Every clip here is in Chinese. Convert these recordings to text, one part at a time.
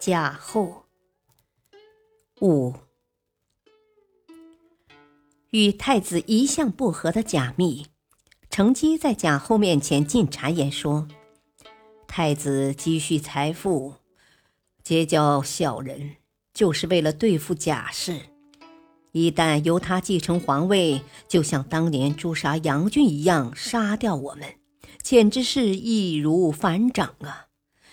贾后五与太子一向不和的贾密，乘机在贾后面前进谗言说：“太子积蓄财富，结交小人，就是为了对付贾氏。一旦由他继承皇位，就像当年诛杀杨俊一样杀掉我们，简直是易如反掌啊！”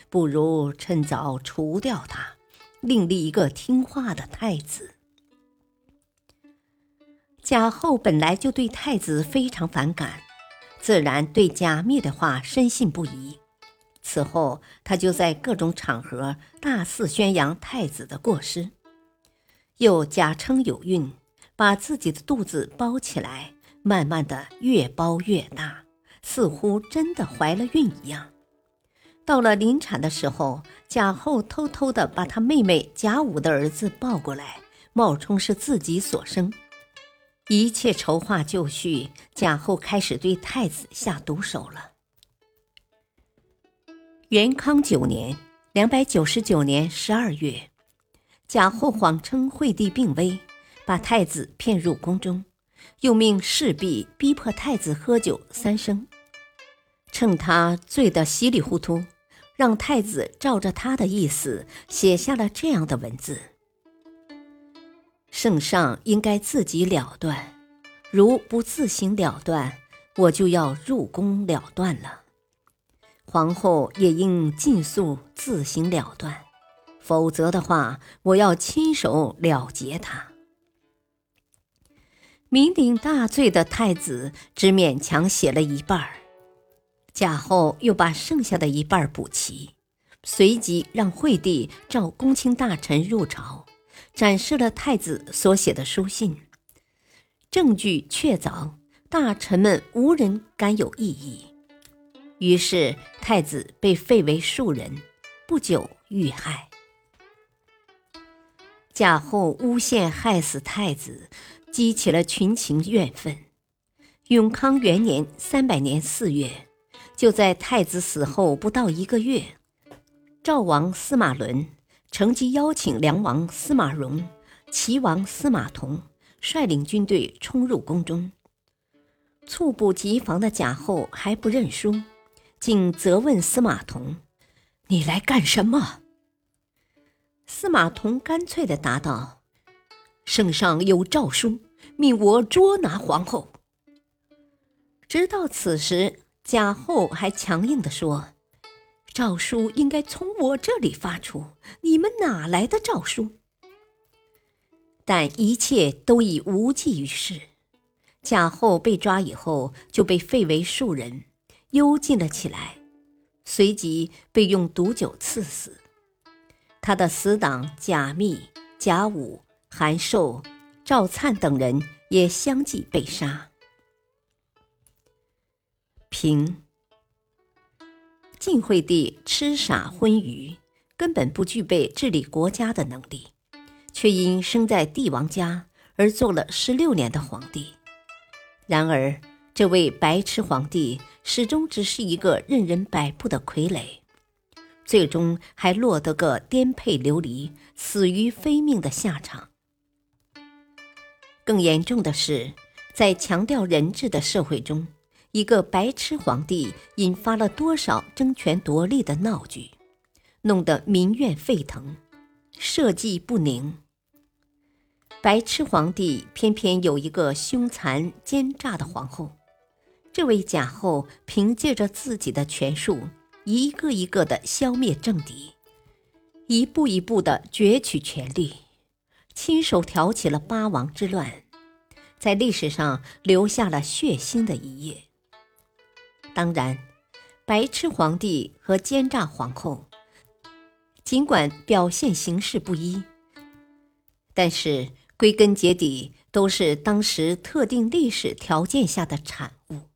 不如趁早除掉他，另立一个听话的太子。贾后本来就对太子非常反感，自然对贾密的话深信不疑。此后，他就在各种场合大肆宣扬太子的过失，又假称有孕，把自己的肚子包起来，慢慢的越包越大，似乎真的怀了孕一样。到了临产的时候，贾后偷偷的把他妹妹贾武的儿子抱过来，冒充是自己所生。一切筹划就绪，贾后开始对太子下毒手了。元康九年（两百九十九年）十二月，贾后谎称惠帝病危，把太子骗入宫中，又命侍婢逼迫太子喝酒三升，趁他醉得稀里糊涂。让太子照着他的意思写下了这样的文字：“圣上应该自己了断，如不自行了断，我就要入宫了断了。皇后也应尽速自行了断，否则的话，我要亲手了结他。”酩酊大醉的太子只勉强写了一半儿。贾后又把剩下的一半补齐，随即让惠帝召公卿大臣入朝，展示了太子所写的书信，证据确凿，大臣们无人敢有异议。于是太子被废为庶人，不久遇害。贾后诬陷害死太子，激起了群情怨愤。永康元年（三百年）四月。就在太子死后不到一个月，赵王司马伦乘机邀请梁王司马荣、齐王司马同率领军队冲入宫中。猝不及防的贾后还不认输，竟责问司马同：“你来干什么？”司马同干脆地答道：“圣上有诏书，命我捉拿皇后。”直到此时。贾后还强硬地说：“诏书应该从我这里发出，你们哪来的诏书？”但一切都已无济于事。贾后被抓以后，就被废为庶人，幽禁了起来，随即被用毒酒赐死。他的死党贾密、贾武、韩寿、赵灿等人也相继被杀。平晋惠帝痴傻昏愚，根本不具备治理国家的能力，却因生在帝王家而做了十六年的皇帝。然而，这位白痴皇帝始终只是一个任人摆布的傀儡，最终还落得个颠沛流离、死于非命的下场。更严重的是，在强调人治的社会中。一个白痴皇帝引发了多少争权夺利的闹剧，弄得民怨沸腾，社稷不宁。白痴皇帝偏偏有一个凶残奸诈的皇后，这位贾后凭借着自己的权术，一个一个的消灭政敌，一步一步的攫取权力，亲手挑起了八王之乱，在历史上留下了血腥的一页。当然，白痴皇帝和奸诈皇后，尽管表现形式不一，但是归根结底都是当时特定历史条件下的产物。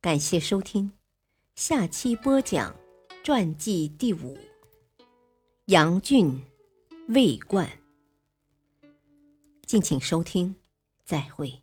感谢收听，下期播讲传记第五：杨俊、魏冠。敬请收听，再会。